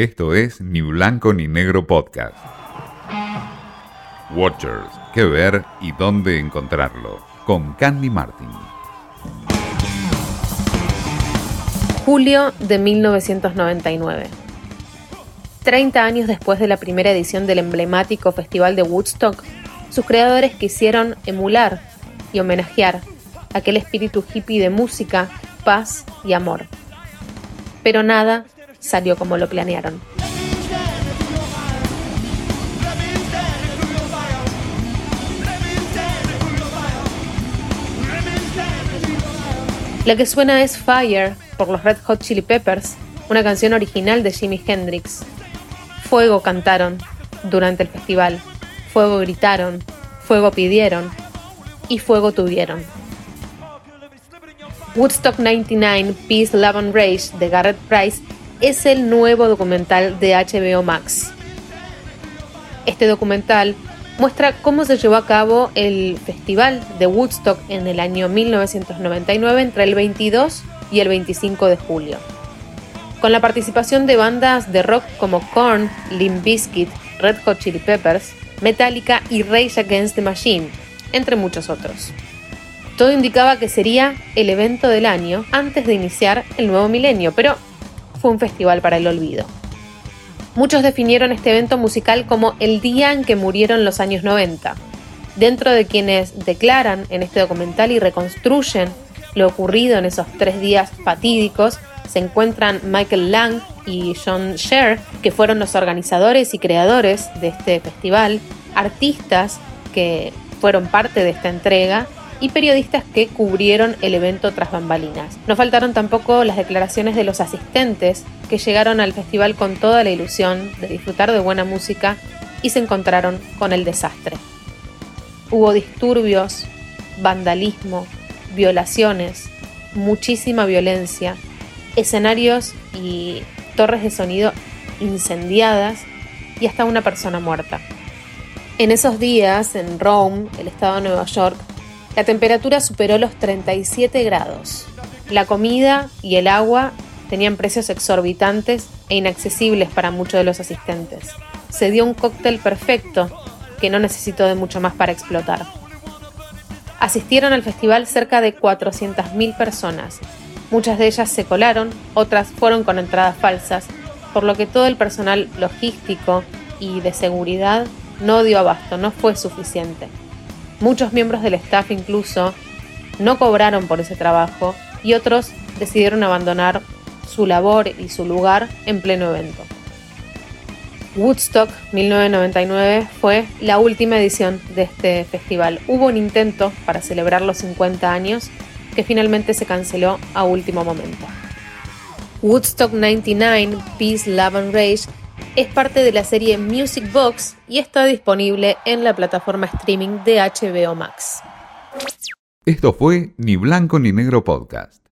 Esto es Ni Blanco ni Negro Podcast. Watchers, qué ver y dónde encontrarlo. Con Candy Martin. Julio de 1999. 30 años después de la primera edición del emblemático Festival de Woodstock, sus creadores quisieron emular y homenajear aquel espíritu hippie de música, paz y amor. Pero nada salió como lo planearon. La que suena es Fire por los Red Hot Chili Peppers, una canción original de Jimi Hendrix. Fuego cantaron durante el festival, fuego gritaron, fuego pidieron y fuego tuvieron. Woodstock 99 Peace, Love and Rage de Garrett Price es el nuevo documental de HBO Max. Este documental muestra cómo se llevó a cabo el festival de Woodstock en el año 1999 entre el 22 y el 25 de julio. Con la participación de bandas de rock como Korn, Limp Bizkit, Red Hot Chili Peppers, Metallica y Rage Against the Machine, entre muchos otros. Todo indicaba que sería el evento del año antes de iniciar el nuevo milenio, pero fue un festival para el olvido. Muchos definieron este evento musical como el día en que murieron los años 90. Dentro de quienes declaran en este documental y reconstruyen lo ocurrido en esos tres días fatídicos, se encuentran Michael Lang y John Sher, que fueron los organizadores y creadores de este festival, artistas que fueron parte de esta entrega y periodistas que cubrieron el evento tras bambalinas. No faltaron tampoco las declaraciones de los asistentes que llegaron al festival con toda la ilusión de disfrutar de buena música y se encontraron con el desastre. Hubo disturbios, vandalismo, violaciones, muchísima violencia, escenarios y torres de sonido incendiadas y hasta una persona muerta. En esos días, en Rome, el estado de Nueva York, la temperatura superó los 37 grados. La comida y el agua tenían precios exorbitantes e inaccesibles para muchos de los asistentes. Se dio un cóctel perfecto que no necesitó de mucho más para explotar. Asistieron al festival cerca de 400.000 personas. Muchas de ellas se colaron, otras fueron con entradas falsas, por lo que todo el personal logístico y de seguridad no dio abasto, no fue suficiente. Muchos miembros del staff incluso no cobraron por ese trabajo y otros decidieron abandonar su labor y su lugar en pleno evento. Woodstock 1999 fue la última edición de este festival. Hubo un intento para celebrar los 50 años que finalmente se canceló a último momento. Woodstock 99 Peace, Love and Rage es parte de la serie Music Box y está disponible en la plataforma streaming de HBO Max. Esto fue Ni Blanco ni Negro Podcast.